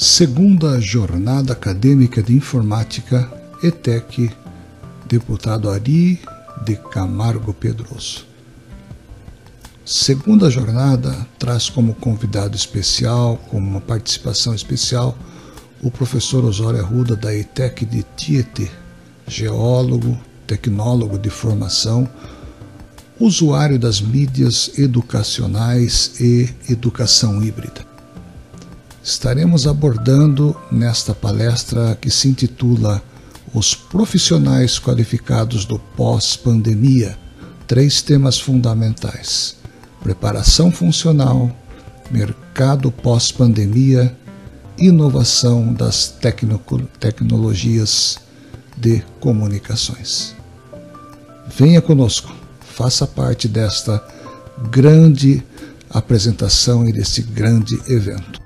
Segunda Jornada Acadêmica de Informática, ETEC, deputado Ari de Camargo Pedroso. Segunda jornada traz como convidado especial, como uma participação especial, o professor Osório Arruda da ETEC de Tietê, geólogo, tecnólogo de formação, usuário das mídias educacionais e educação híbrida. Estaremos abordando nesta palestra que se intitula Os profissionais qualificados do pós-pandemia três temas fundamentais preparação funcional, mercado pós-pandemia, inovação das tecnologias de comunicações. Venha conosco, faça parte desta grande apresentação e deste grande evento.